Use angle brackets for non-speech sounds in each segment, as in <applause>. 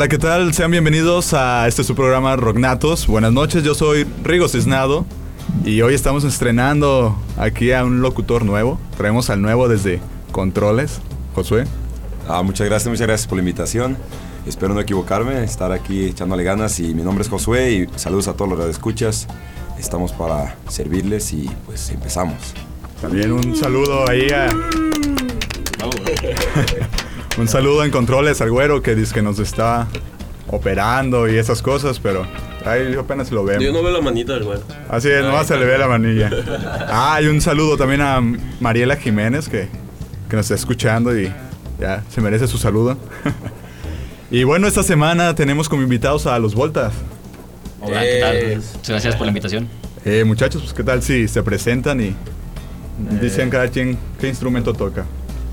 Hola, ¿qué tal? Sean bienvenidos a este su programa Rocknatos. Buenas noches, yo soy Rigo Cisnado y hoy estamos estrenando aquí a un locutor nuevo. Traemos al nuevo desde Controles, Josué. Ah, muchas gracias, muchas gracias por la invitación. Espero no equivocarme, estar aquí echándole ganas y mi nombre es Josué y saludos a todos los que escuchas. Estamos para servirles y pues empezamos. También un saludo ahí a... <laughs> un saludo en Controles al güero que dice que nos está operando y esas cosas, pero ahí apenas lo vemos. Yo no veo la manita del güey. Así es, nomás se le ve la manilla. Ah, y un saludo también a Mariela Jiménez que, que nos está escuchando y ya se merece su saludo. <laughs> y bueno, esta semana tenemos como invitados a los Voltas. Hola, ¿qué tal? Eh, Muchas gracias por la invitación. Eh, muchachos, pues qué tal si se presentan y dicen cada quien qué instrumento toca.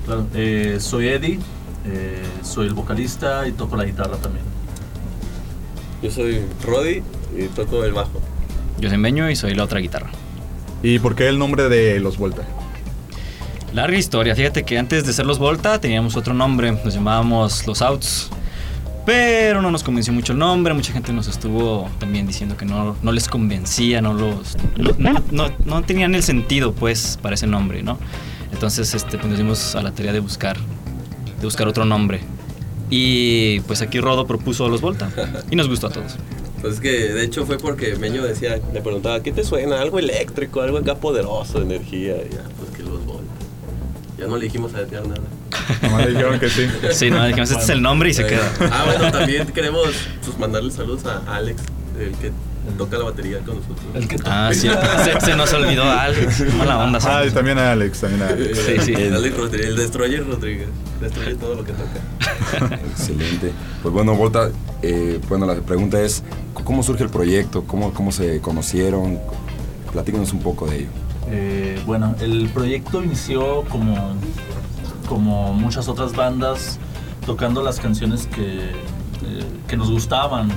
Claro, eh, soy Eddie, eh, soy el vocalista y toco la guitarra también. Yo soy Roddy y toco el bajo. Yo soy Meño y soy la otra guitarra. ¿Y por qué el nombre de los Volta? Larga historia. Fíjate que antes de ser los Volta teníamos otro nombre. Nos llamábamos los Outs. Pero no nos convenció mucho el nombre. Mucha gente nos estuvo también diciendo que no, no les convencía, no los. No, no- no- tenían el sentido, pues, para ese nombre, ¿no? Entonces, este, pues, nos dimos a la tarea de buscar de buscar otro nombre. Y pues aquí Rodo propuso los Volta y nos gustó a todos. Pues es que de hecho fue porque Meño decía, le preguntaba, ¿qué te suena? Algo eléctrico, algo acá poderoso, energía. Y ya, pues que los Volta. Ya no le dijimos a Edgar nada. Nomás le dijeron que sí. Sí, no, dijimos, este es el nombre y se queda. Ah, bueno, también queremos pues, mandarle saludos a Alex, el que toca la batería con nosotros. El que Ah, sí, <laughs> se, se nos olvidó Alex. Mala onda. Ah, y también a Alex, también a Alex. Sí, sí. El, Alex Rodríguez, el Destroyer Rodríguez. Destruye todo lo que toca. <laughs> Excelente. Pues bueno, Volta, eh, bueno, la pregunta es, ¿cómo surge el proyecto? ¿Cómo, cómo se conocieron? Platícanos un poco de ello. Eh, bueno, el proyecto inició como, como muchas otras bandas, tocando las canciones que, eh, que nos gustaban,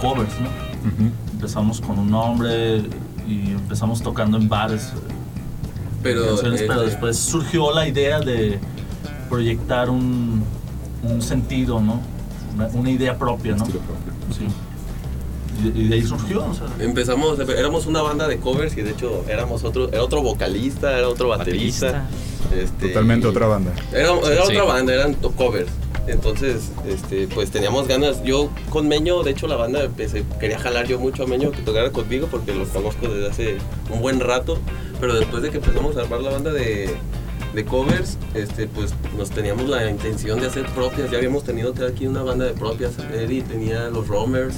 covers, ¿no? Empezamos con un nombre y empezamos tocando en bares. Pero, canciones, pero eh, después surgió la idea de proyectar un, un sentido, ¿no? Una, una idea propia, ¿no? Estilo propio. Sí. Y, y de ahí surgió, o sea, Empezamos, éramos una banda de covers y de hecho éramos otro, era otro vocalista, era otro baterista. este, Totalmente y- otra banda. Era, era Sí. otra banda, eran covers. Entonces, este, pues teníamos ganas. Yo con Meño, de hecho, la banda empecé, quería jalar yo mucho a Meño que tocara conmigo porque lo conozco desde hace un buen rato. Pero después de que empezamos a armar la banda de, covers, este, pues nos teníamos la intención de hacer propias. Ya habíamos tenido quien una banda de propias. Eddie tenía los Romers,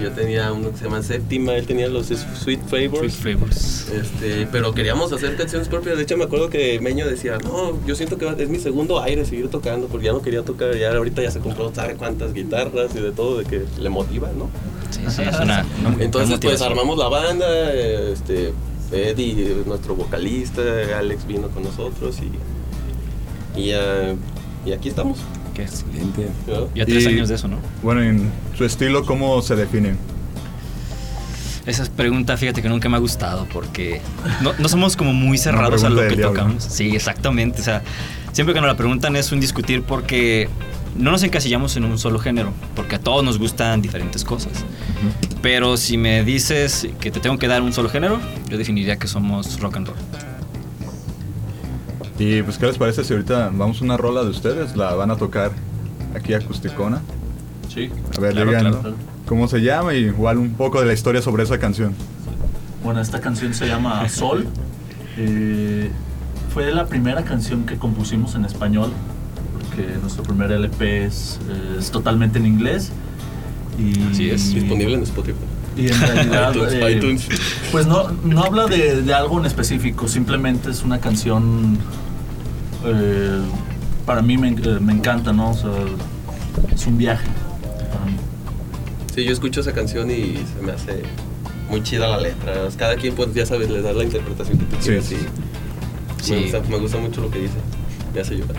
yo tenía uno que se llama Séptima, él tenía los Sweet Flavors. Sweet Flavors. Este, pero queríamos hacer canciones propias. De hecho, me acuerdo que Meño decía, no, yo siento que es mi segundo aire seguir tocando, porque ya no quería tocar, ya ahorita ya se compró, sabe cuántas guitarras y de todo, de que le motiva, ¿no? Sí, sí, es una. <laughs> Entonces, pues armamos la banda, este, Eddie, nuestro vocalista, Alex vino con nosotros y, y, y aquí estamos. ¿Qué? Excelente. Ya tres Y- años de eso, ¿no? Bueno, en su estilo, ¿cómo se define? Esa pregunta, fíjate que nunca me ha gustado porque no, no somos como muy cerrados a lo que diablo. tocamos. Sí, exactamente. O sea, siempre que nos la preguntan es un discutir porque no nos encasillamos en un solo género, porque a todos nos gustan diferentes cosas. Pero si me dices que te tengo que dar un solo género, yo definiría que somos rock and roll. Y pues, ¿qué les parece si ahorita vamos a una rola de ustedes? La van a tocar aquí acusticona. sí. A ver, Claro, digan claro. cómo se llama y igual un poco de la historia sobre esa canción. Bueno, esta canción se llama Sol. <laughs> Eh, fue la primera canción que compusimos en español, porque nuestro primer LP es, eh, es totalmente en inglés. Y, Así es. Disponible en Spotify. Y en realidad, <laughs> iTunes, eh, iTunes. pues no, no habla de, de algo en específico, simplemente es una canción. Eh, para mí me, eh, me encanta, ¿no? O sea, es un viaje para mí. Sí, yo escucho esa canción y se me hace muy chida la letra. Cada quien, pues ya sabes, le da la interpretación que tú Sí. quieras y Sí. me, gusta, me gusta mucho lo que dice. Me hace llorar.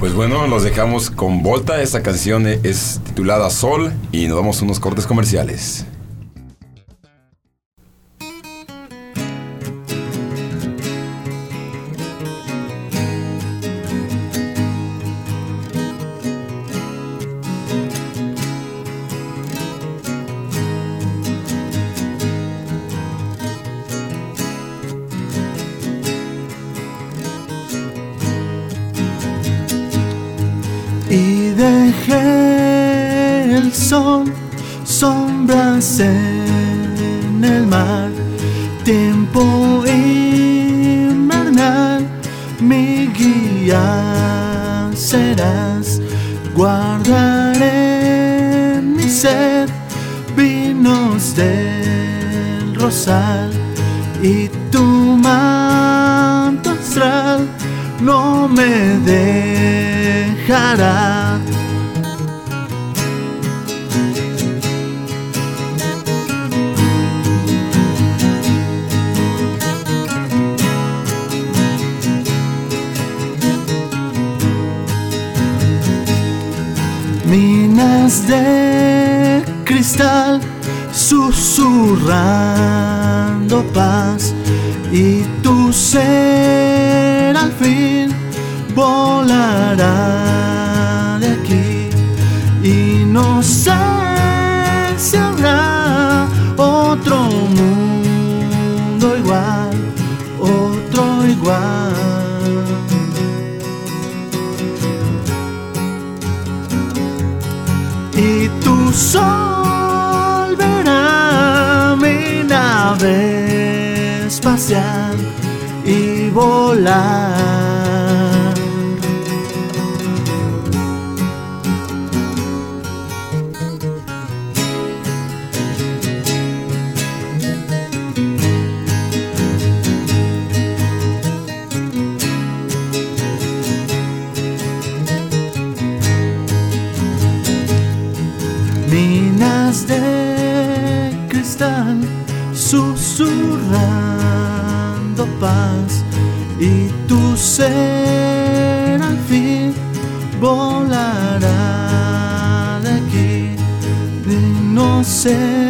Pues bueno, los dejamos con Volta. Esta canción es titulada Sol y nos damos unos cortes comerciales. De cristal susurrando paz y tu ser al fin volará sol verá mi nave espacial y volar. Ser al fin volará de aquí y no sé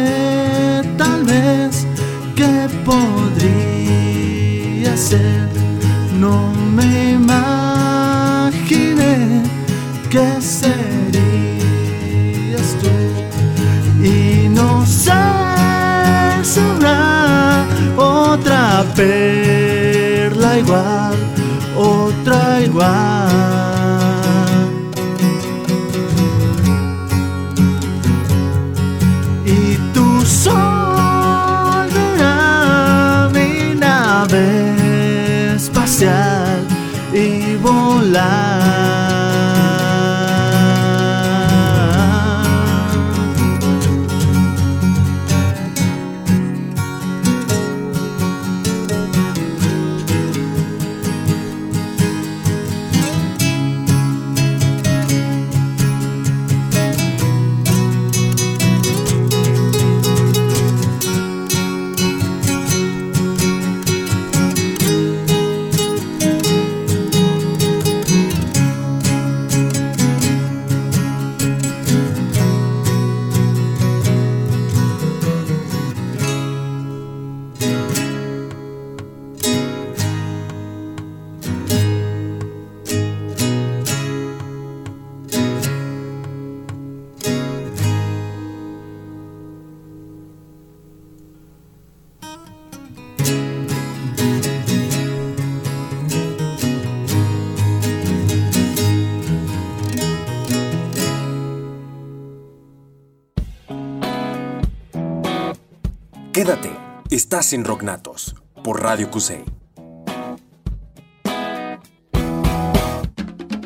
estás en Rocknatos por Radio Cusey.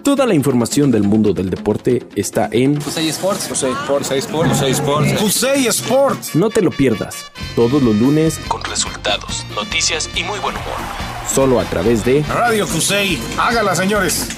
Toda la información del mundo del deporte está en Cusey Sports. Cusey Sports. Cusey Sports. Cusey Sports. Cusey Sports. No te lo pierdas. Todos los lunes con resultados, noticias y muy buen humor. Solo a través de Radio Cusey. Hágala, señores.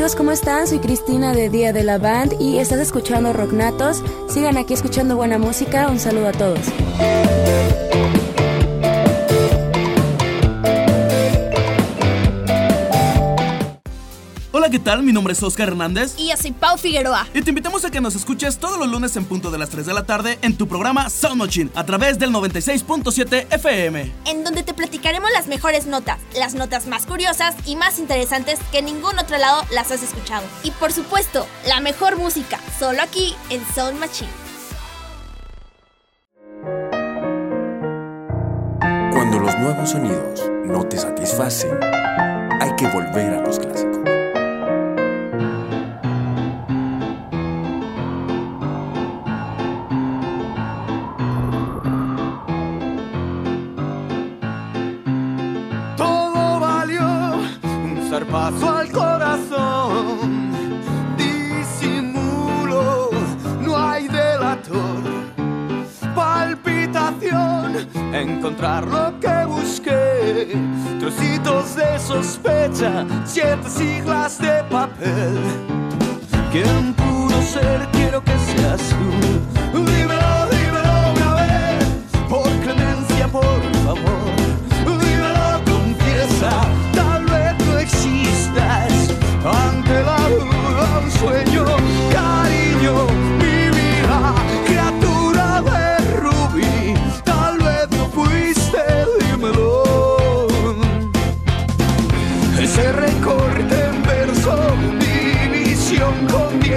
Amigos, ¿cómo están? Soy Cristina de Día de la Band y estás escuchando Rocknatos. Sigan aquí escuchando buena música. Un saludo a todos. Hola, ¿qué tal? Mi nombre es Oscar Hernández. Y yo soy Pau Figueroa. Y te invitamos a que nos escuches todos los lunes en punto de las 3 de la tarde en tu programa Sound Machine a través del 96.7 FM. En donde te platicaremos las mejores notas, las notas más curiosas y más interesantes que en ningún otro lado las has escuchado. Y por supuesto, la mejor música, solo aquí en Sound Machine. Cuando los nuevos sonidos no te satisfacen, hay que volver a los clásicos. Zarpazo al corazón. Disimulo, no hay delator. Palpitación, encontrar lo que busqué. Trocitos de sospecha, siete siglas de papel. ¿Quién pudo ser? Quiero que seas tú. Dímelo,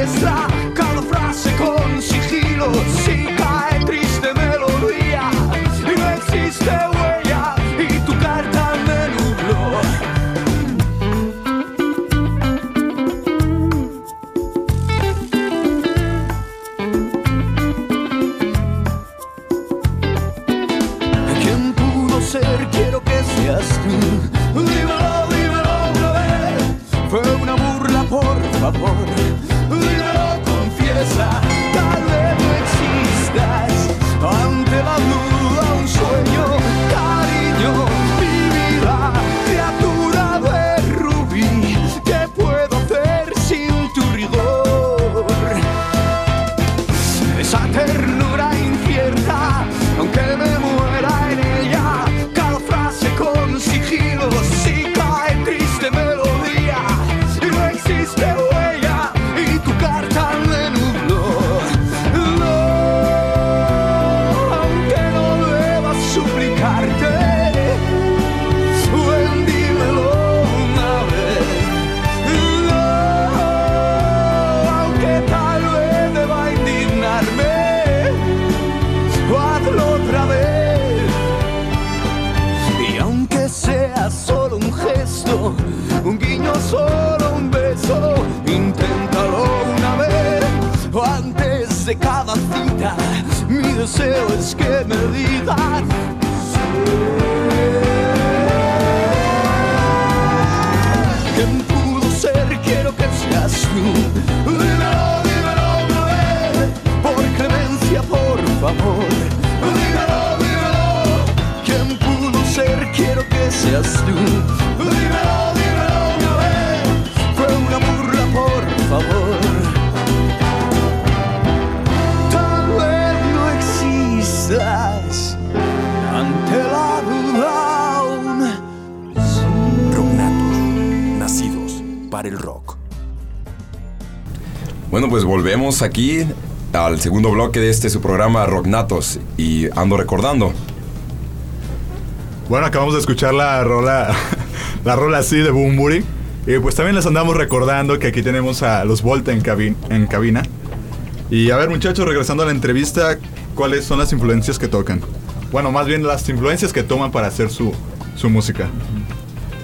con Bueno, pues volvemos aquí al segundo bloque de este su programa Rocknatos y ando recordando. Bueno, acabamos de escuchar la rola, <laughs> la rola así de Boombury. Y pues también les andamos recordando que aquí tenemos a los Volta en, cabin- en cabina. Y a ver, muchachos, regresando a la entrevista, ¿cuáles son las influencias que tocan? Bueno, más bien las influencias que toman para hacer su, su música.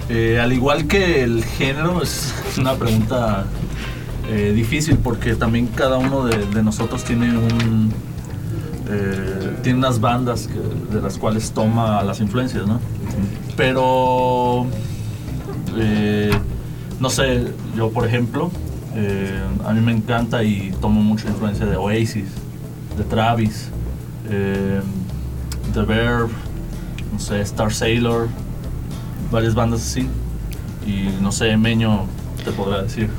Eh, al igual que el género, es una pregunta eh, difícil porque también cada uno de, nosotros tiene un eh, tiene unas bandas de las cuales toma las influencias, ¿no? Pero eh, no sé, yo por ejemplo, a mí me encanta y tomo mucha influencia de Oasis, de Travis, The Verb, no sé, Star Sailor, varias bandas así. Y no sé, Meño te podrá decir.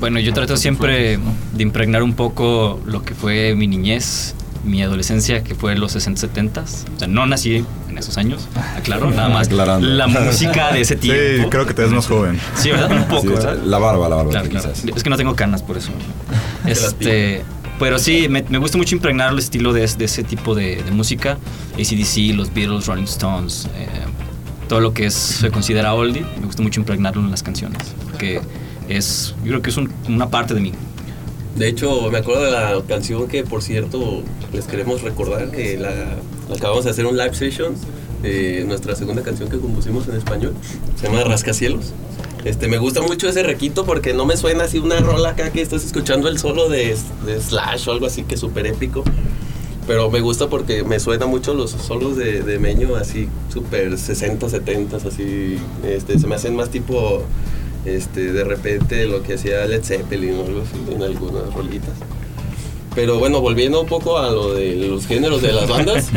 Bueno, yo trato siempre de impregnar un poco lo que fue mi niñez, mi adolescencia, que fue los 60, 70 O sea, no nací en esos años, aclaro, nada más Aclarando. la música de ese <laughs> Sí, tiempo. creo que te ves más joven. Sí, ¿verdad? Un poco, Sí, la barba, la barba, Claro, claro. quizás. Es que no tengo canas por eso. <laughs> Este, pero sí, me, me gusta mucho impregnar el estilo de, de ese tipo de, de música. ACDC, los Beatles, Rolling Stones, eh, todo lo que es, se considera oldie. Me gusta mucho impregnarlo en las canciones. Porque es, yo creo que es un- una parte de mí. De hecho, me acuerdo de la canción que, por cierto, les queremos recordar que la, la acabamos de hacer un live session de nuestra segunda canción que compusimos en español. Se llama Rascacielos. Este, me gusta mucho ese requito porque no me suena así una rola acá que estás escuchando el solo de, de Slash o algo así que es súper épico. Pero me gusta porque me suena mucho los solos de, de Meño así súper 60, 70, así. Este, se me hacen más tipo este, de repente lo que hacía Led Zeppelin o algo así en algunas rolitas. Pero bueno, volviendo un poco a lo de los géneros de las bandas,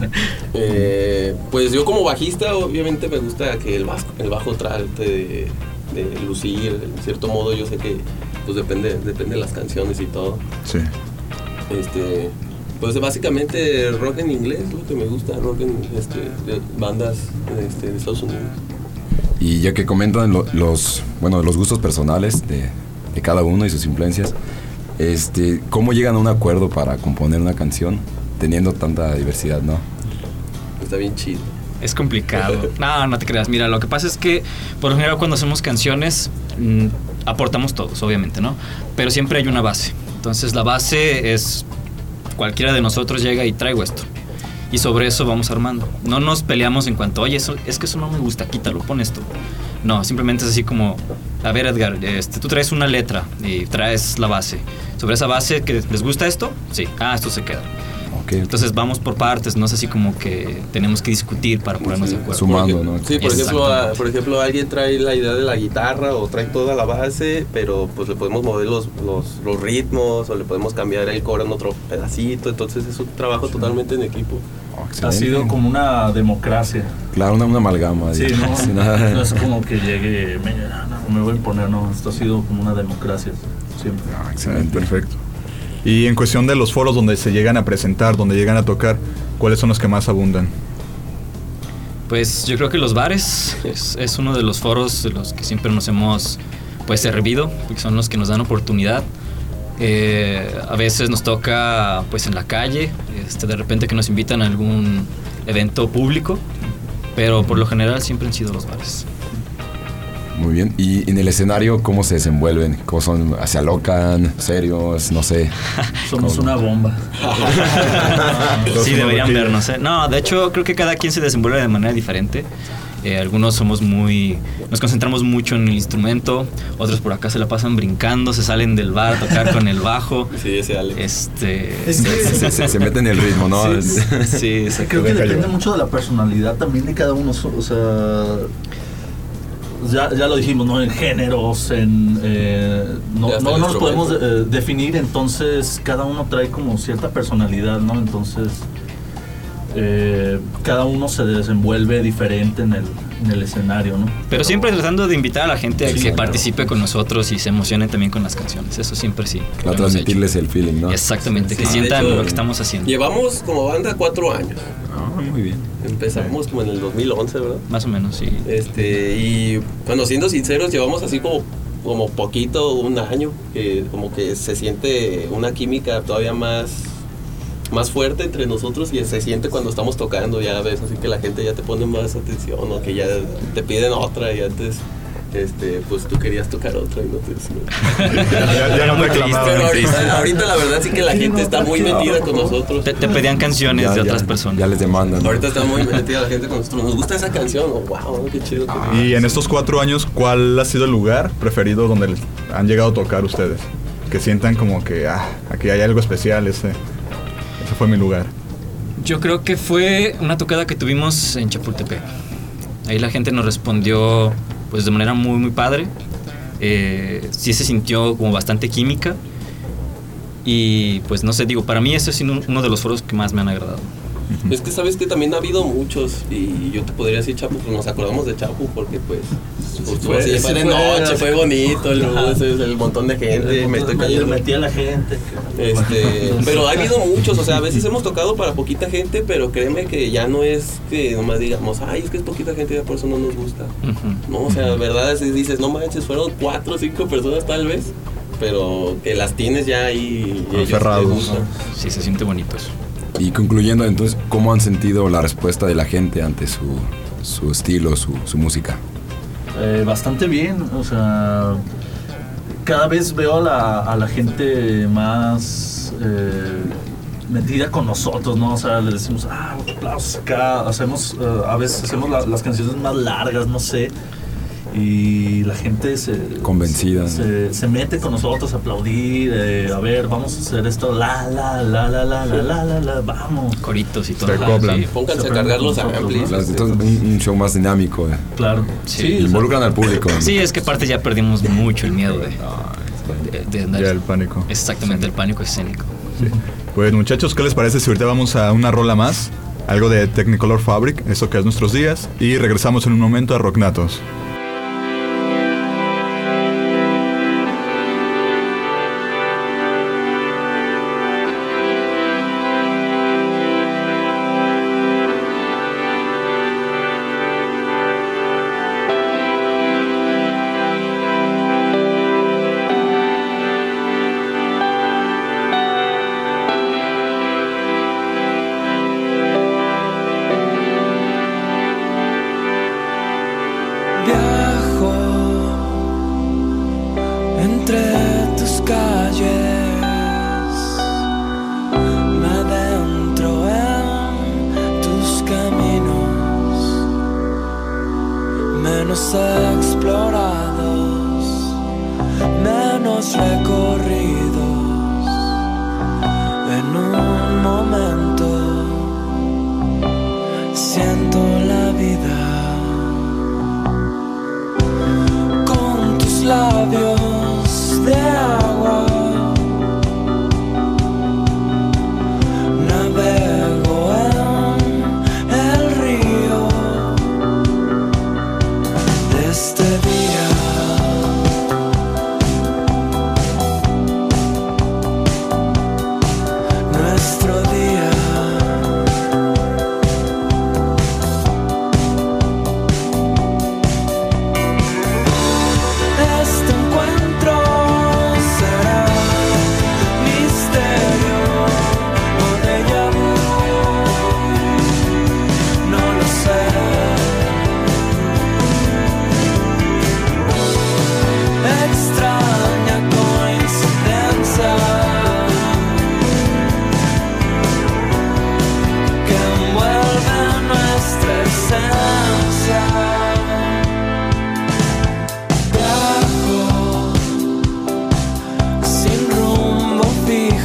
<laughs> eh, pues yo como bajista obviamente me gusta que el bajo, el bajo trate de, de lucir, en cierto modo yo sé que pues depende, depende de las canciones y todo. Sí. Este, pues básicamente rock en inglés, lo que me gusta, rock en este, de bandas este, de Estados Unidos. Y ya que comentan lo- los, bueno, los gustos personales de, de cada uno y sus influencias, este, ¿cómo llegan a un acuerdo para componer una canción teniendo tanta diversidad, no? Está bien chido. Es complicado. <laughs> No, no te creas. Mira, lo que pasa es que, por lo general, cuando hacemos canciones, mm, aportamos todos, obviamente, ¿no? Pero siempre hay una base. Entonces, la base es cualquiera de nosotros llega y traigo esto. Y sobre eso vamos armando. No nos peleamos en cuanto, oye, eso, es que eso no me gusta, quítalo, pon esto. No, simplemente es así como, a ver Edgar, este, tú traes una letra y traes la base. Sobre esa base, ¿les gusta esto? Sí, ah, esto se queda. Entonces vamos por partes, no es así como que tenemos que discutir para ponernos de acuerdo. Sumando, ¿no? Sí, por ejemplo, a- Exactamente. por ejemplo, alguien trae la idea de la guitarra o trae toda la base, pero pues le podemos mover los, los, los ritmos o le podemos cambiar el coro en otro pedacito. Entonces es un trabajo totalmente en equipo. Ha sido como una democracia. Claro, una, una amalgama. Sí, no, <laughs> sin nada. no es como que llegue, me, no, me voy a imponer, no, esto ha sido como una democracia siempre. Excelente, perfecto. Y en cuestión de los foros donde se llegan a presentar, donde llegan a tocar, ¿cuáles son los que más abundan? Pues yo creo que los bares es, uno de los foros de los que siempre nos hemos pues servido, porque son los que nos dan oportunidad. Eh, a veces nos toca pues en la calle, este, de repente que nos invitan a algún evento público, pero por lo general siempre han sido los bares. Muy bien. ¿Y en el escenario cómo se desenvuelven? ¿Cómo son? ¿Se alocan? ¿Serios? No sé. <laughs> Somos ¿Cómo? una bomba. <laughs> sí, deberían vernos. ¿eh? No, de hecho creo que cada quien se desenvuelve de manera diferente. Eh, algunos somos muy... Nos concentramos mucho en el instrumento, otros por acá se la pasan brincando, se salen del bar a tocar con el bajo. <laughs> Sí, ese Ale. Este... Se, se- se meten en el ritmo, ¿no? Sí, sí, exacto. Creo que depende mucho de la personalidad también de cada uno. O sea, ya, ya lo dijimos, ¿no? En géneros, en. eh, no, no el nos podemos eh, definir, entonces cada uno trae como cierta personalidad, ¿no? Entonces. Eh, cada uno se desenvuelve diferente en el, en el escenario, ¿no? Pero siempre tratando de invitar a la gente a Sí, que claro. participe con nosotros y se emocione también con las canciones. Eso siempre sí. Para transmitirles el feeling, ¿no? Exactamente, que Sí, de sientan hecho, lo que estamos haciendo. Llevamos como banda cuatro años. Ah, muy bien. Empezamos como en el 2011, ¿verdad? Más o menos, sí. Este, y bueno, siendo sinceros, llevamos así como, como poquito, un año, que como que se siente una química todavía más, más fuerte entre nosotros y se siente cuando estamos tocando, ya ves, así que la gente ya te pone más atención o que ya te piden otra y antes... Este, pues tú querías tocar otra y no te <laughs> Ya- ya no reclamaban. Pero ahorita, la verdad sí que la gente está muy metida con nosotros. Te, te pedían canciones Ya- de ya- otras personas. Ya les demandan. ¿no? Ahorita está muy <laughs> metida la gente con nosotros. Nos gusta esa canción. Oh, wow, qué chido. Y en estos cuatro años, ¿cuál ha sido el lugar preferido donde han llegado a tocar ustedes? Que sientan como que, ah, aquí hay algo especial, ese, ese fue mi lugar. Yo creo que fue una tocada que tuvimos en Chapultepec. Ahí la gente nos respondió pues de manera muy muy padre. Eh, sí se sintió como bastante química. Y pues no sé, digo, para mí ese es uno de los foros que más me han agradado. Es que sabes que también ha habido muchos y yo te podría decir Chapu, pues nos acordamos de Chapu porque pues, pues, fue- de noche, fue bonito, ese- el montón de gente, me estoy cayendo. Metí a la gente. Este, <laughs> pero ha habido muchos, o sea, a veces hemos tocado para poquita gente, pero créeme que ya no es que nomás digamos, ay, es que es poquita gente, ya por eso no nos gusta. No, o sea, verdad, si dices, no manches, fueron cuatro o cinco personas tal vez, pero que las tienes ya ahí. y ellos te Aferrados. gustan. Sí, se siente bonito eso. Y concluyendo, entonces, ¿cómo han sentido la respuesta de la gente ante su, su estilo, su, música? Eh, bastante bien, o sea, cada vez veo a la, a la gente más eh, metida con nosotros, ¿no? O sea, le decimos, ah, aplausos acá, hacemos, eh, a veces hacemos la- las canciones más largas, no sé, y la gente se... Convencida, Se, se mete con nosotros a aplaudir, eh, a ver, vamos a hacer esto, la, la, la, la, la, la, la, la, la, vamos. Coritos y todo. Sí. Pónganse Se a cargar los amplis. Las- entonces, un, un show más dinámico. eh. Claro. Sí, Sí, o sea, Involucran al público. ¿no? Sí, es que aparte ya perdimos mucho el miedo de, de, de andar- Ya el pánico. Exactamente, el pánico escénico. Pues muchachos, ¿qué les parece si ahorita vamos a una rola más? Algo de Technicolor Fabric, eso que es nuestros días, y regresamos en un momento a Rocknatos.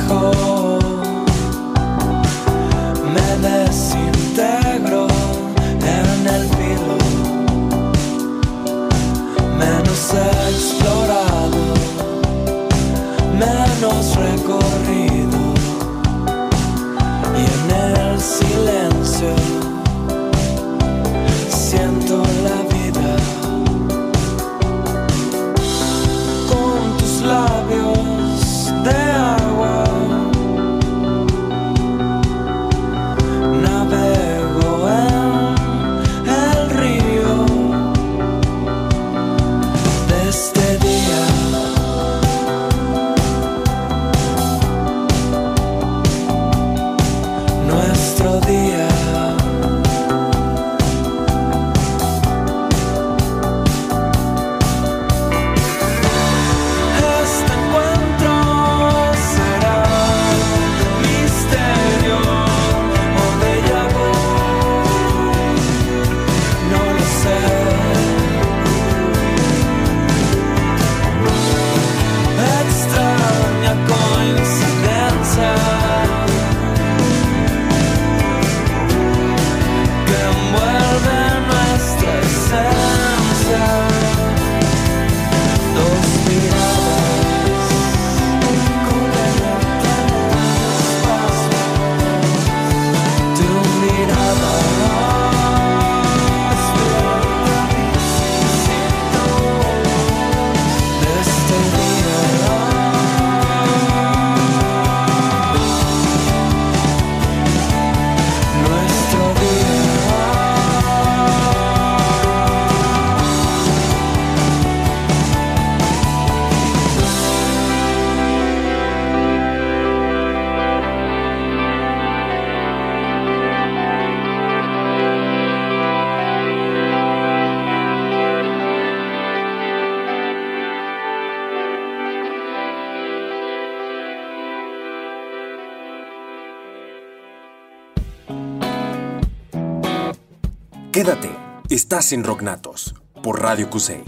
Fijo, estás en por Radio Cusey.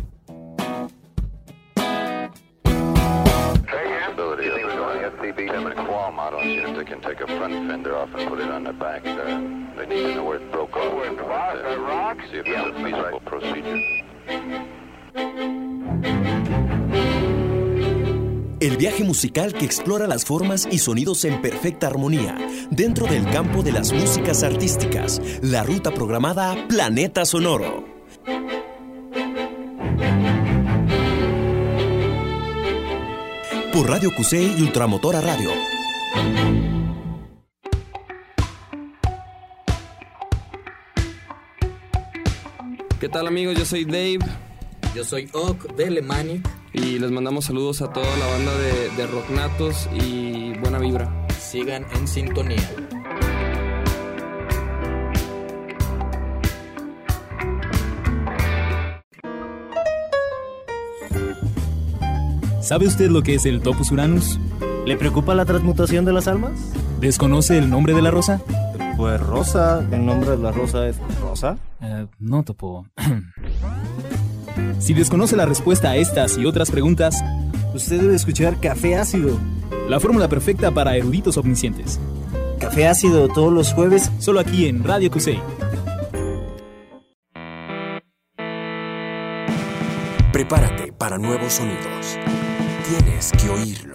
El viaje musical que explora las formas y sonidos en perfecta armonía dentro del campo de las músicas artísticas. La ruta programada Planeta Sonoro. Por Radio Cusey y Ultramotora Radio. ¿Qué tal amigos? Yo soy Dave. Yo soy Ock de Lemanic. Y les mandamos saludos a toda la banda de, de Rocknatos y buena vibra. Sigan en sintonía. ¿Sabe usted lo que es el Topus Uranus? ¿Le preocupa la transmutación de las almas? ¿Desconoce el nombre de la rosa? Pues Rosa, el nombre de la rosa es Rosa. Eh, no, Topo. <clears throat> Si desconoce la respuesta a estas y otras preguntas, usted debe escuchar Café Ácido, la fórmula perfecta para eruditos omniscientes. Café Ácido todos los jueves, solo aquí en Radio QC. Prepárate para nuevos sonidos. Tienes que oírlo.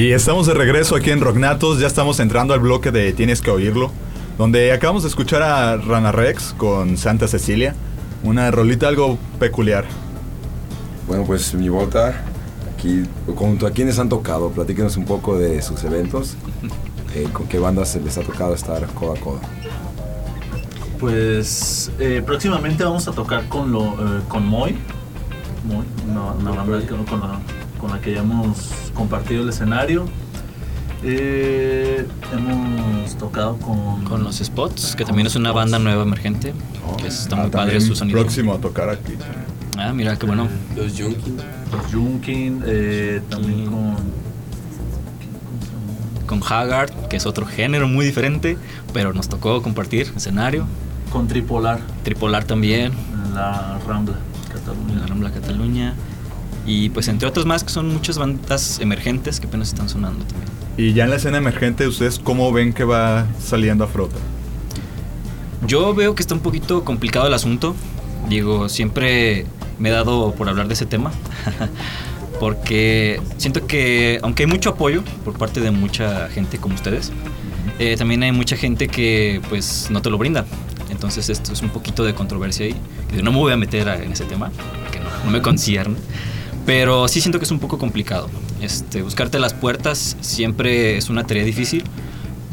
Y estamos de regreso aquí en Rocknatos, ya estamos entrando al bloque de Tienes que oírlo, donde acabamos de escuchar a Rana Rex con Santa Cecilia, una rolita algo peculiar. Bueno, pues mi volta, aquí, junto a quienes han tocado, platíquenos un poco de sus eventos, <laughs> eh, con qué bandas se les ha tocado estar codo a codo. Pues eh, próximamente vamos a tocar con lo eh, con Moy, Moy, una, una banda que- con, la, con la que ya hemos compartido el escenario. Eh, hemos tocado con Con los Spots, que también es una banda nueva emergente, que está muy padre su sonido. próximo a tocar aquí. Ah, mira, qué bueno. Los Junkin. Los Junkin, eh, también con Con Haggard, que es otro género muy diferente, pero nos tocó compartir escenario. Con Tripolar. Tripolar también. la Rambla, Cataluña. La Rambla Cataluña. Y pues entre otros más que son muchas bandas emergentes que apenas están sonando también. Y ya en la escena emergente, ¿ustedes cómo ven que va saliendo a frota? Yo veo que está un poquito complicado el asunto. Digo, siempre me he dado por hablar de ese tema. <laughs> Porque siento que, aunque hay mucho apoyo por parte de mucha gente como ustedes, eh, también hay mucha gente que pues no te lo brinda. Entonces esto es un poquito de controversia ahí. que No me voy a meter en ese tema, que no, no me concierne. Pero sí siento que es un poco complicado. Este, buscarte las puertas siempre es una tarea difícil,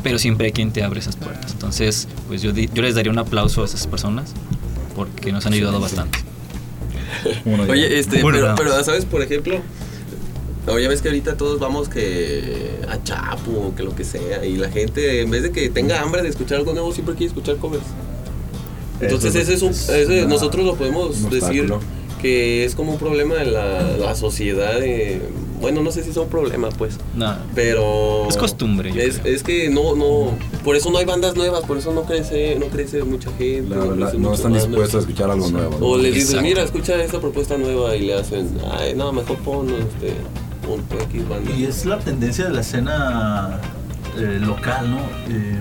pero siempre hay quien te abre esas puertas. Entonces, pues yo, yo les daría un aplauso a esas personas porque nos han ayudado bastante. <laughs> Oye, este, Bueno, pero, pero. ¿sabes? Por ejemplo, no, ya ves que ahorita todos vamos que a Chapo, que lo que sea, y la gente, en vez de que tenga hambre de escuchar algo nuevo, siempre quiere escuchar covers. Entonces, Eso ese es un, es ese una- nosotros lo podemos decir obstáculo. Que es como un problema de la, la sociedad. de- bueno, no sé si es un problema, pues. No. Pero. Es costumbre, yo Es, es que no, no. Por eso no hay bandas nuevas, por eso no crece, no crece mucha gente. La- la- crece no están dispuestos a escuchar algo nuevo. ¿no? O les dices, mira, escucha esta propuesta nueva y le hacen, ay, no, mejor pon este, un X banda. Y es la tendencia de la escena eh, local, ¿no? Eh,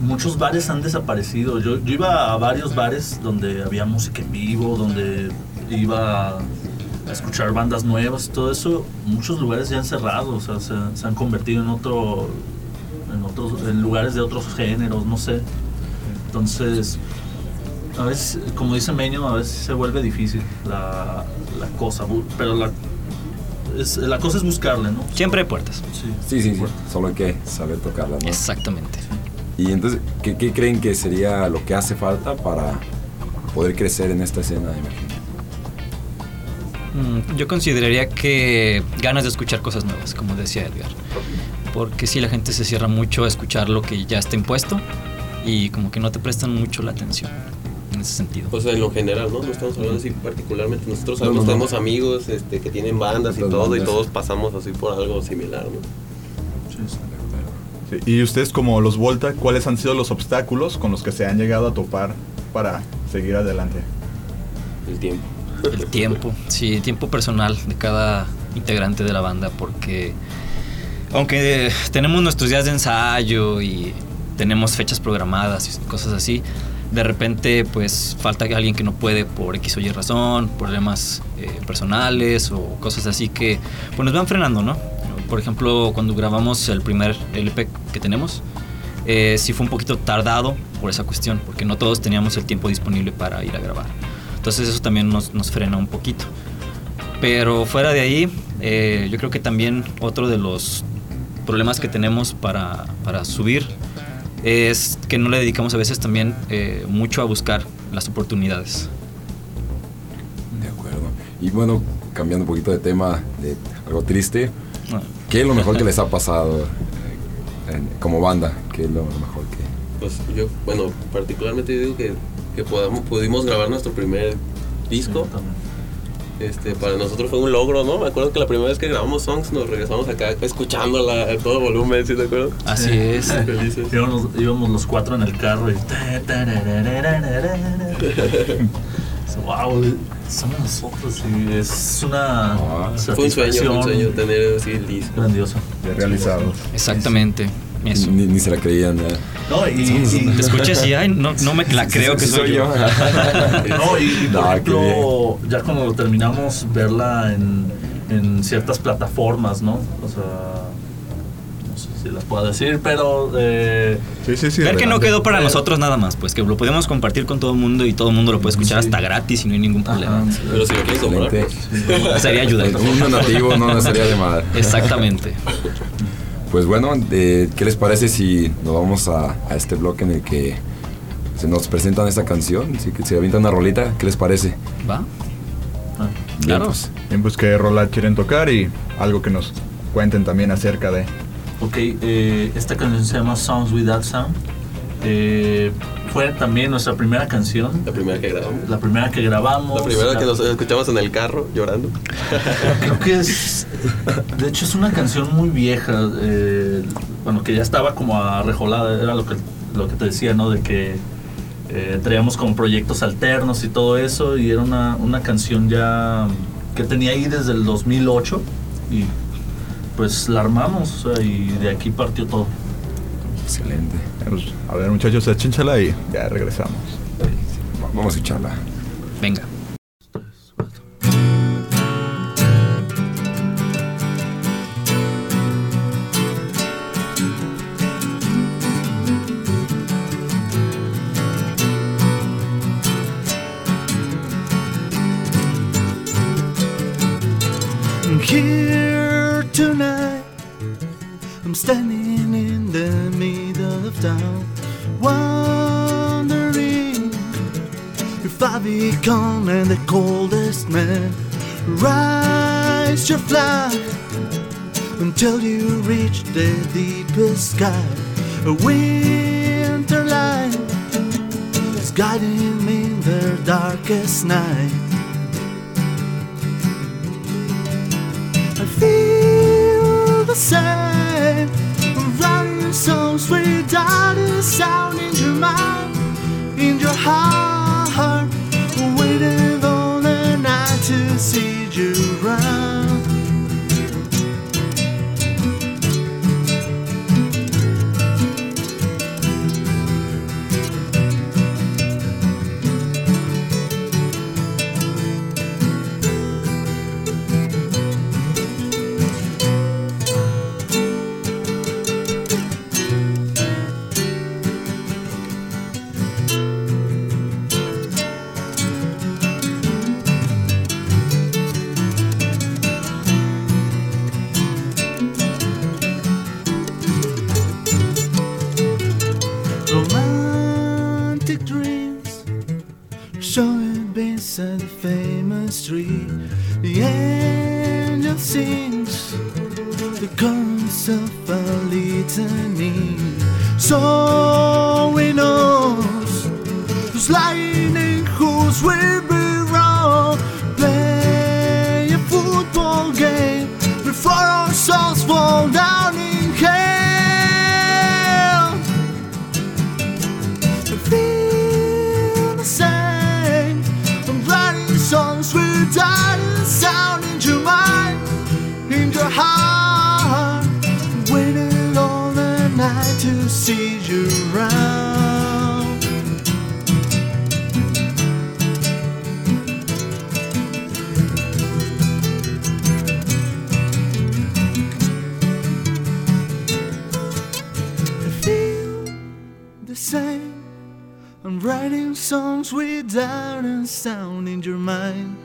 muchos bares han desaparecido. Yo, yo iba a varios bares donde había música en vivo, donde iba a escuchar bandas nuevas y todo eso. Muchos lugares ya han cerrado, o sea, se, se han convertido en otro, en otros, en lugares de otros géneros, no sé. Entonces, a veces, como dice Meño, a veces se vuelve difícil la, la cosa, pero la, es- la cosa es buscarle, ¿no? Siempre hay puertas. Sí. Sí, sí, sí. Solo hay que saber tocarla, ¿no? Exactamente. Y entonces, ¿qué, qué creen que sería lo que hace falta para poder crecer en esta escena emergente? Mm, Yo consideraría que ganas de escuchar cosas nuevas, como decía Edgar. Porque si la gente se cierra mucho a escuchar lo que ya está impuesto y como que no te prestan mucho la atención en ese sentido. O sea, en lo general, ¿no? No estamos hablando así particularmente. Nosotros No, sabemos, no, no. tenemos amigos este, que tienen bandas y Las todo, y todos pasamos así por algo similar, ¿no? Sí, Y ustedes como los Volta, ¿cuáles han sido los obstáculos con los que se han llegado a topar para seguir adelante? El tiempo. El tiempo, sí, el tiempo personal de cada integrante de la banda, porque aunque tenemos nuestros días de ensayo y tenemos fechas programadas y cosas así, de repente pues falta alguien que no puede por X o Y razón, problemas eh, personales o cosas así que pues nos van frenando, ¿no? Por ejemplo, cuando grabamos el primer LP que tenemos, eh, sí fue un poquito tardado por esa cuestión, porque no todos teníamos el tiempo disponible para ir a grabar. Entonces eso también nos, nos frena un poquito. Pero fuera de ahí, eh, yo creo que también otro de los problemas que tenemos para, para subir es que no le dedicamos a veces también eh, mucho a buscar las oportunidades. De acuerdo. Y bueno, cambiando un poquito de tema, de algo triste, Ah. ¿qué es lo mejor que les ha <laughs> pasado eh, como banda? ¿Qué es lo mejor que...? Pues yo, bueno, particularmente yo digo que, que podamos, pudimos grabar nuestro primer disco. Este, para nosotros fue un logro, ¿no? Me acuerdo que la primera vez que grabamos songs nos regresamos acá escuchándola a todo volumen, ¿sí te acuerdas? Así es. <laughs> Felices. Íbamos, íbamos los cuatro en el carro y. wow, somos nosotros y es una. Fue un sueño, fue un sueño tener así el disco. Grandioso. realizado. Exactamente. Eso. Ni, ni se la creían. ¿eh? No, y, y- te escuchas y ay, no, no me la creo que soy yo. <laughs> no, y, y por No, ejemplo, ya cuando terminamos, verla en, en ciertas plataformas, ¿no? O sea, no sé si las puedo decir, pero... Eh, sí, sí, Ver que no quedó para nosotros nada más, pues que lo podemos compartir con todo el mundo y todo el mundo lo puede escuchar hasta gratis y no hay ningún problema. Pero si lo quieres comprar, Sería ayuda. Un donativo no sería de mal. Exactamente. <laughs> Pues bueno, eh, ¿qué les parece si nos vamos a, a este bloque en el que se nos presentan esta canción? Si que se avienta una rolita, ¿qué les parece? ¿Va? Bien, Claro. pues, bien, pues qué rola quieren tocar y algo que nos cuenten también acerca de... Ok, eh, esta canción se llama Sounds Without Sound. Eh, fue también nuestra primera canción. La primera que grabamos. La primera que grabamos. La primera La- que nos escuchamos en el carro llorando. <laughs> Creo que es. De hecho, es una canción muy vieja. eh, bueno, que ya estaba como arrejolada. Era lo que, lo que te decía, ¿no? De que eh, traíamos como proyectos alternos y todo eso. Y era una, una canción ya que tenía ahí desde el 2008. Y pues la armamos. o sea, y de aquí partió todo. Excelente. A ver muchachos, échenchela y ya regresamos. Vamos a escucharla. Venga. I'm here tonight. I'm standing if I become the coldest man. Rise your flag until you reach the deepest sky. A winter light is guiding me in the darkest night. I feel the same. Writing songs without a sound in your mind, in your heart. To see you round. Songs without a sound in your mind,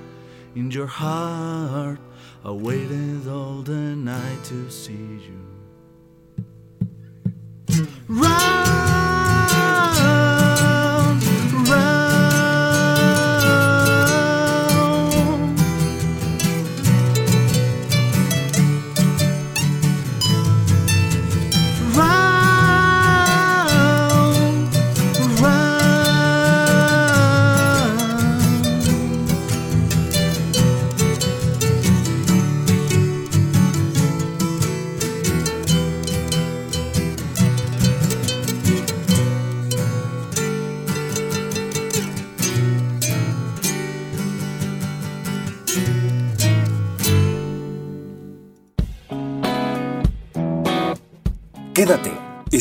in your heart. I waited all the night to see you. Round,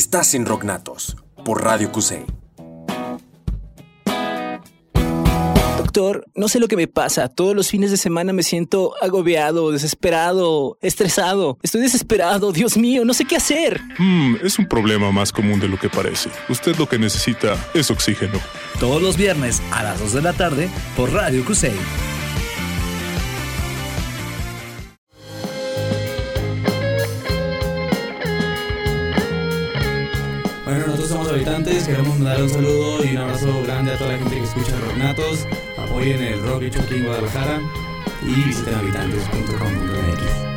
estás en Rocknatos. por Radio Cusey. Doctor, no sé lo que me pasa. Todos los fines de semana me siento agobiado, desesperado, estresado. Estoy desesperado, Dios mío, no sé qué hacer. Hmm, es un problema más común de lo que parece. Usted lo que necesita es oxígeno. Todos los viernes a las 2 de la tarde por Radio Crusade. Habitantes, queremos mandar un saludo y un abrazo grande a toda la gente que escucha Rocknatos. Apoyen el rock hecho aquí en Guadalajara y visiten habitantes.com.mx.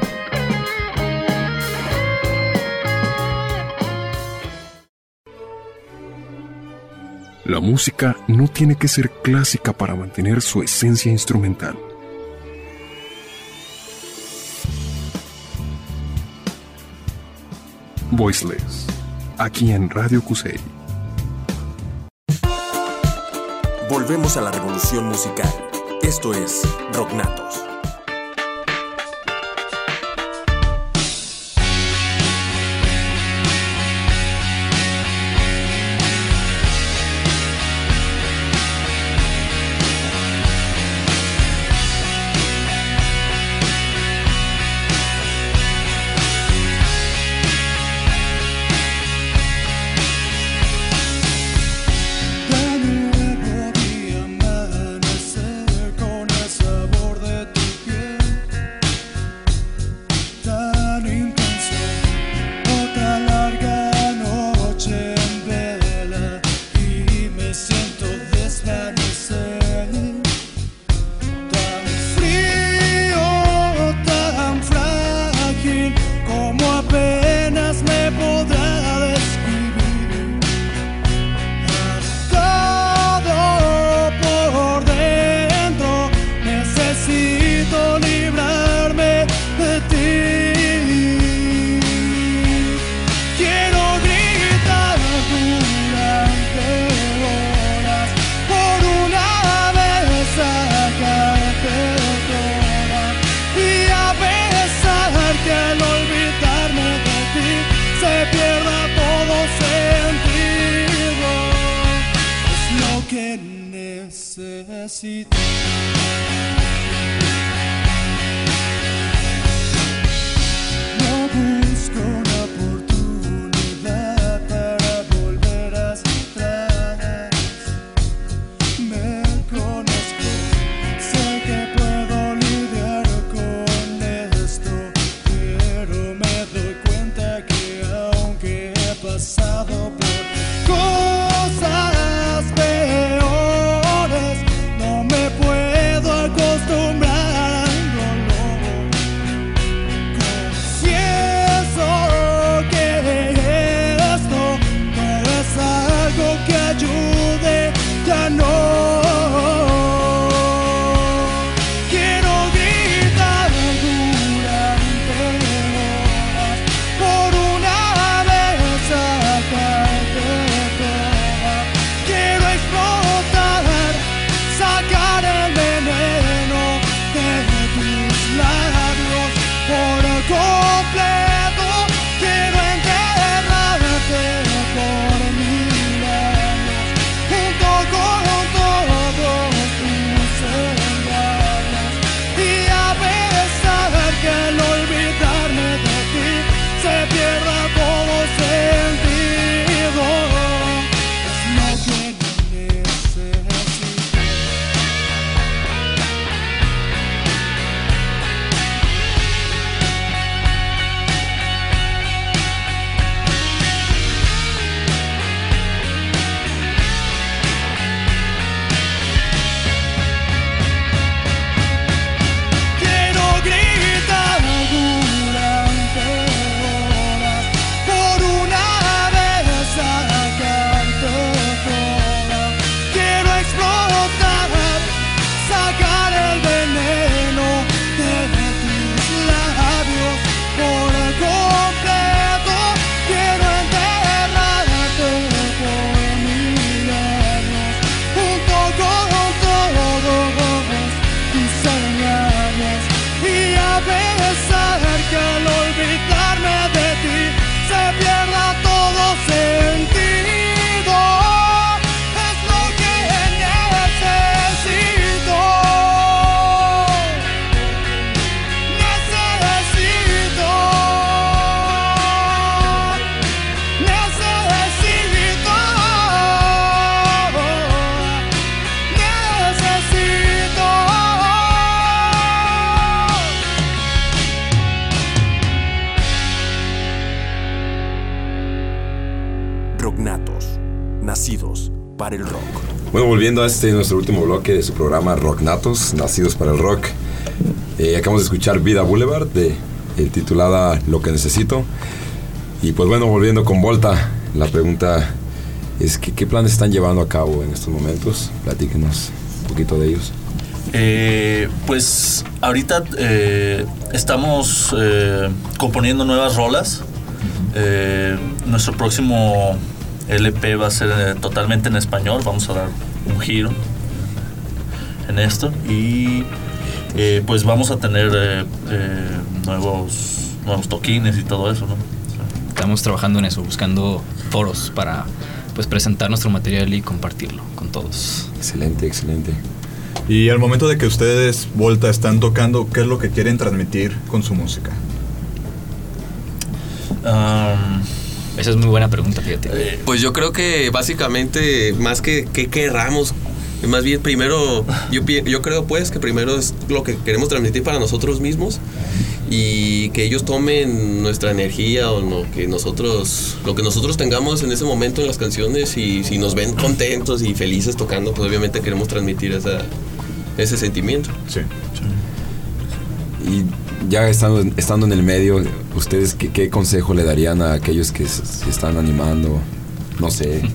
La música no tiene que ser clásica para mantener su esencia instrumental. Voiceless, aquí en Radio Cusey. Volvemos a la revolución musical. Esto es Rocknatos. Necesito. Volviendo a este nuestro último bloque de su programa Rock Natos, Nacidos para el Rock. Eh, acabamos de escuchar Vida Boulevard, de, eh, titulada Lo que necesito. Y pues bueno, volviendo con Volta, la pregunta es que, ¿qué planes están llevando a cabo en estos momentos? Platíquenos un poquito de ellos. Eh, pues ahorita eh, estamos eh, componiendo nuevas rolas. Nuestro próximo LP va a ser eh, totalmente en español. Vamos a dar un giro en esto. Y eh, pues vamos a tener eh, eh, nuevos, nuevos toquines y todo eso, ¿no? Estamos trabajando en eso, buscando foros para pues presentar nuestro material y compartirlo con todos. Excelente, excelente. Y al momento de que ustedes, Volta, están tocando, ¿qué es lo que quieren transmitir con su música? Esa es muy buena pregunta, fíjate. Pues yo creo que básicamente, más que que querramos, más bien primero, yo, yo creo pues que primero es lo que queremos transmitir para nosotros mismos y que ellos tomen nuestra energía o lo que nosotros, lo que nosotros tengamos en ese momento en las canciones y si nos ven contentos y felices tocando, pues obviamente queremos transmitir esa, ese sentimiento. Sí. Y ya estando, estando en el medio, ¿ustedes qué, consejo le darían a aquellos que se están animando? No sé. <laughs>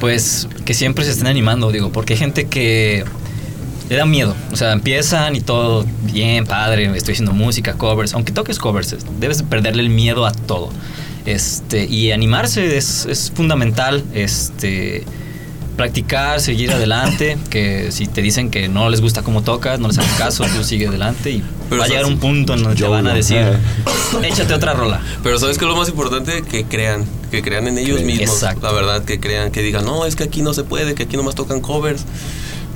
Pues que siempre se estén animando, digo, porque hay gente que le da miedo. O sea, empiezan y todo bien, padre, estoy haciendo música, covers. Aunque toques covers, debes de perderle el miedo a todo. Este, y animarse es, es fundamental. Este, practicar, seguir adelante. Que si te dicen que no les gusta cómo tocas, no les hagas caso, tú sigue adelante y Pero va a llegar sabes- un punto en donde te van a decir, <laughs> échate otra rola. Pero sabes que lo más importante que crean, que crean en ellos mismos, Exacto. la verdad, que crean, que digan, no, es que aquí no se puede, que aquí nomás tocan covers.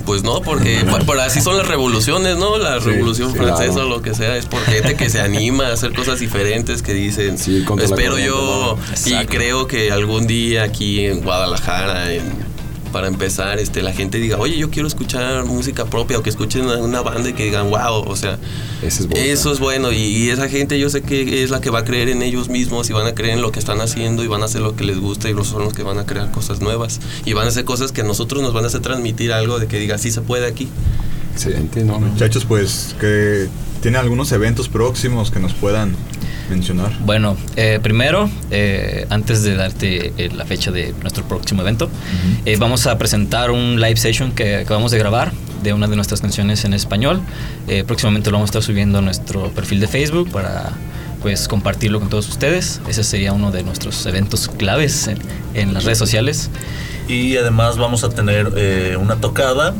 Pues no, porque así son las revoluciones, ¿no? La Sí, revolución sí, francesa claro. o lo que sea, es por gente que se anima a hacer cosas diferentes, que dicen, la espero yo ¿no? y creo que algún día aquí en Guadalajara, en- para empezar, este, la gente diga, oye, yo quiero escuchar música propia o que escuchen una, una banda y que digan, wow, o sea, es eso es bueno y, y esa gente yo sé que es la que va a creer en ellos mismos y van a creer en lo que están haciendo y van a hacer lo que les gusta y los son los que van a crear cosas nuevas y van a hacer cosas que a nosotros nos van a hacer transmitir algo de que diga sí se puede aquí. Excelente, ¿no? Muchachos, pues que tienen algunos eventos próximos que nos puedan mencionar. Bueno, eh, primero, eh, antes de darte eh, la fecha de nuestro próximo evento, vamos a presentar un live session que acabamos de grabar de una de nuestras canciones en español. Próximamente lo vamos a estar subiendo a nuestro perfil de Facebook para pues compartirlo con todos ustedes. Ese sería uno de nuestros eventos claves en, en las redes sociales. Y además vamos a tener una tocada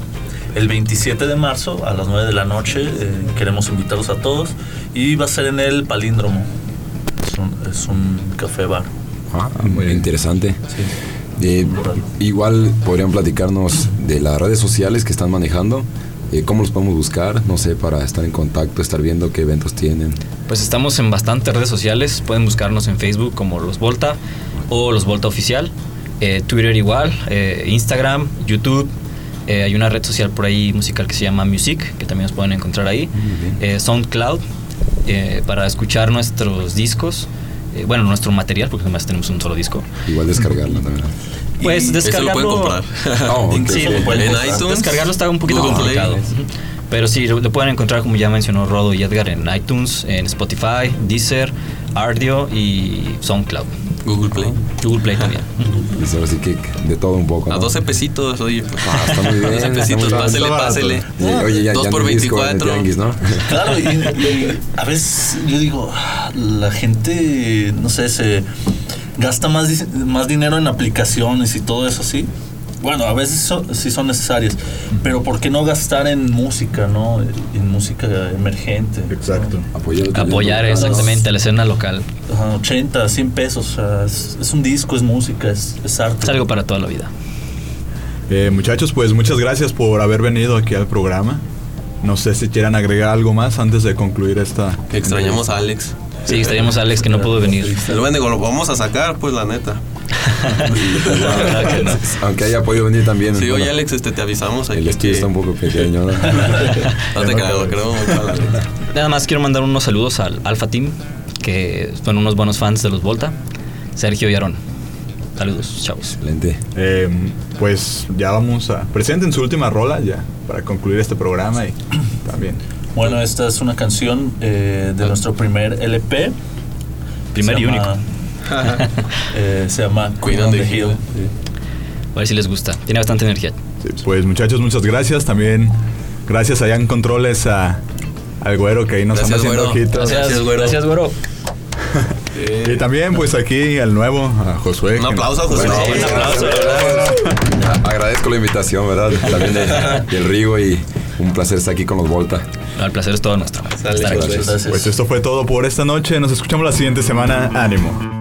el 27 de marzo a las 9 de la noche. eh, queremos invitarlos a todos. Y va a ser en el Palíndromo. Es un, es un café bar. Ah, muy interesante. Eh, igual podrían platicarnos de las redes sociales que están manejando. eh, ¿Cómo los podemos buscar? No sé, para estar en contacto, estar viendo qué eventos tienen. Pues estamos en bastantes redes sociales. Pueden buscarnos en Facebook como Los Volta o Los Volta Oficial. Eh, Twitter igual, eh, Instagram, YouTube. Eh, hay una red social por ahí musical que se llama Music, que también nos pueden encontrar ahí. Eh, SoundCloud, eh, para escuchar nuestros discos. Eh, bueno, nuestro material, porque además tenemos un solo disco. Igual descargarlo también. Pues lo descargarlo. pueden comprar. Oh, sí, lo pueden En comprar. iTunes, Descargarlo está un poquito complicado. Pero sí, lo, lo pueden encontrar, como ya mencionó Rodo y Edgar, en iTunes, en Spotify, Deezer, Ardio y SoundCloud. Google Play. Google Play también. Pues ahora sí que de todo un poco. A ¿no? 12 pesitos, oye. Ah, está muy <laughs> bien. 12 está pesitos, pásele, pásele. Oye, ya, 2 ya por no hay disco en el 24. tianguis, ¿no? <laughs> Claro, y, y a veces yo digo, la gente, no sé, se gasta más, más dinero en aplicaciones y todo eso así. Bueno, a veces so- sí son necesarias, pero ¿por qué no gastar en música, no? En música emergente. Exacto. Apoyar, Apoyar exactamente a la escena local. Ajá, 80, 100 pesos, o sea, es, es un disco, es música, es, es arte. Es algo para toda la vida. Eh, muchachos, pues muchas gracias por haber venido aquí al programa. No sé si quieran agregar algo más antes de concluir esta. Que extrañamos a Alex. Sí, extrañamos a Alex que no pudo venir. Pero bueno, digo, lo vamos a sacar, pues la neta. Claro que no. Aunque haya podido venir también. Sí, oye Alex, este, te avisamos aquí El estudio que- está un poco pequeño. ¿no? <laughs> No te lo queremos mucho a Alex. Nada más quiero mandar unos saludos al Alpha Team, que son unos buenos fans de los Volta, Sergio y Aarón. Saludos, chavos. Excelente. Eh, pues ya vamos a. Presenten su última rola ya para concluir este programa y también. Bueno, esta es una canción eh, de nuestro primer LP. Primer Se y llama- <laughs> eh, se llama <laughs> Queen on the Hill. A ver si les gusta. Tiene bastante energía. Sí, pues muchachos, muchas gracias. También gracias allá en controles a, al güero que ahí nos Gracias, anda haciendo ojitos. Gracias, güero. Gracias, güero. <laughs> Y también pues aquí al nuevo, a Josué. Un aplauso a Josué. Bueno, Un aplauso, A- Agradezco la invitación, ¿verdad? También de, del Rigo y un placer estar aquí con los Volta. No, el placer es todo nuestro. Sale, estar aquí. Josué. Pues esto fue todo por esta noche. Nos escuchamos la siguiente semana. Ánimo.